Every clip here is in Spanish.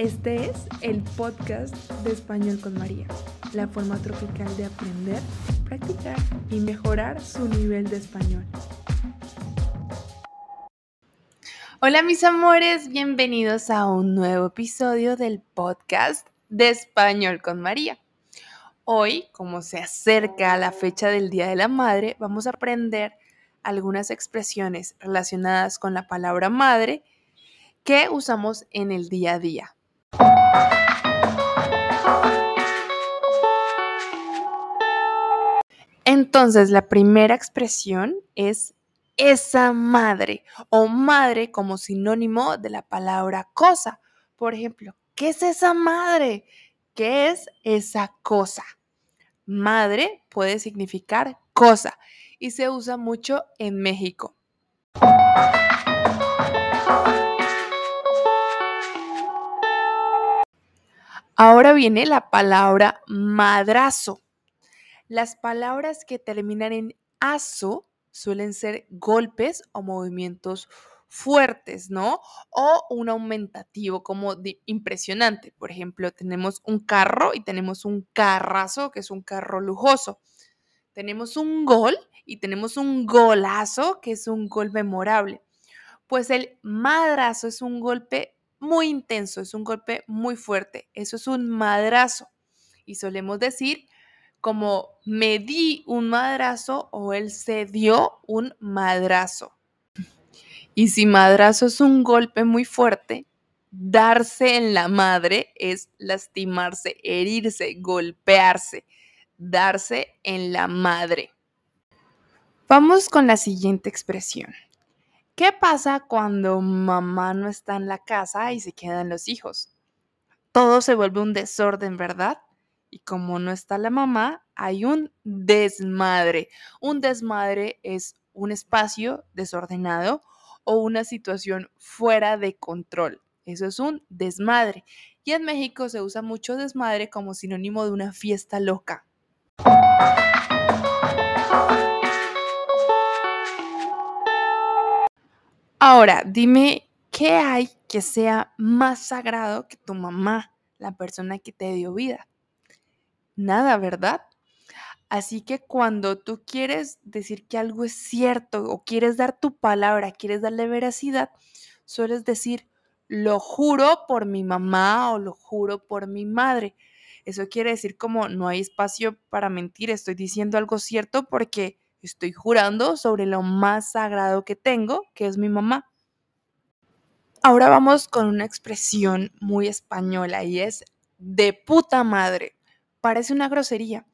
Este es el podcast de Español con María, la forma tropical de aprender, practicar y mejorar su nivel de español. Hola mis amores, bienvenidos a un nuevo episodio del podcast de Español con María. Hoy, como se acerca la fecha del Día de la Madre, vamos a aprender algunas expresiones relacionadas con la palabra madre que usamos en el día a día. Entonces, la primera expresión es esa madre o madre como sinónimo de la palabra cosa. Por ejemplo, ¿qué es esa madre? ¿Qué es esa cosa? Madre puede significar cosa y se usa mucho en México. Ahora viene la palabra madrazo. Las palabras que terminan en aso suelen ser golpes o movimientos fuertes, ¿no? O un aumentativo como impresionante. Por ejemplo, tenemos un carro y tenemos un carrazo, que es un carro lujoso. Tenemos un gol y tenemos un golazo, que es un gol memorable. Pues el madrazo es un golpe muy intenso, es un golpe muy fuerte, eso es un madrazo. Y solemos decir como me di un madrazo o él se dio un madrazo. Y si madrazo es un golpe muy fuerte, darse en la madre es lastimarse, herirse, golpearse, darse en la madre. Vamos con la siguiente expresión. ¿Qué pasa cuando mamá no está en la casa y se quedan los hijos? Todo se vuelve un desorden, ¿verdad? Y como no está la mamá, hay un desmadre. Un desmadre es un espacio desordenado o una situación fuera de control. Eso es un desmadre. Y en México se usa mucho desmadre como sinónimo de una fiesta loca. Ahora, dime, ¿qué hay que sea más sagrado que tu mamá, la persona que te dio vida? Nada, ¿verdad? Así que cuando tú quieres decir que algo es cierto o quieres dar tu palabra, quieres darle veracidad, sueles decir, lo juro por mi mamá o lo juro por mi madre. Eso quiere decir como no hay espacio para mentir, estoy diciendo algo cierto porque Estoy jurando sobre lo más sagrado que tengo, que es mi mamá. Ahora vamos con una expresión muy española y es de puta madre. Parece una grosería,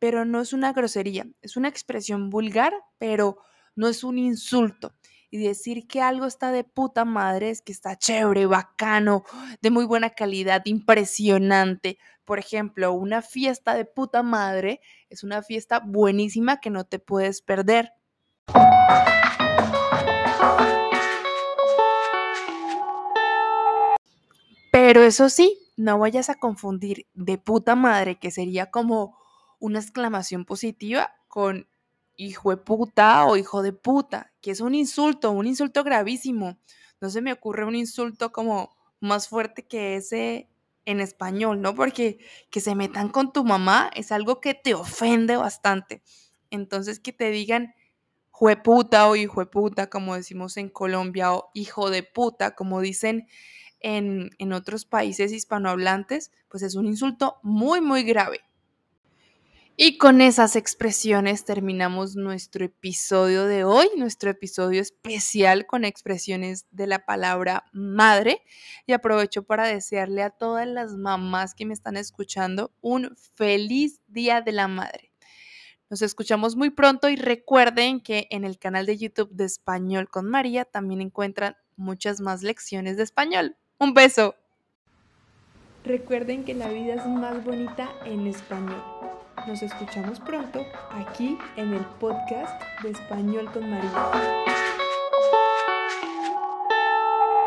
pero no es una grosería. Es una expresión vulgar, pero no es un insulto. Y decir que algo está de puta madre es que está chévere, bacano, de muy buena calidad, impresionante. Por ejemplo, una fiesta de puta madre es una fiesta buenísima que no te puedes perder. Pero eso sí, no vayas a confundir de puta madre, que sería como una exclamación positiva, con hijo de puta o hijo de puta, que es un insulto, un insulto gravísimo. No se me ocurre un insulto como más fuerte que ese en español, ¿no? Porque que se metan con tu mamá es algo que te ofende bastante. Entonces que te digan jueputa o hijo de puta, como decimos en Colombia, o hijo de puta, como dicen en, otros países hispanohablantes, pues es un insulto muy, muy grave. Y con esas expresiones terminamos nuestro episodio de hoy, nuestro episodio especial con expresiones de la palabra madre. Y aprovecho para desearle a todas las mamás que me están escuchando un feliz Día de la Madre. Nos escuchamos muy pronto y recuerden que en el canal de YouTube de Español con María también encuentran muchas más lecciones de español. Un beso. Recuerden que la vida es más bonita en español. Nos escuchamos pronto aquí en el podcast de Español con María.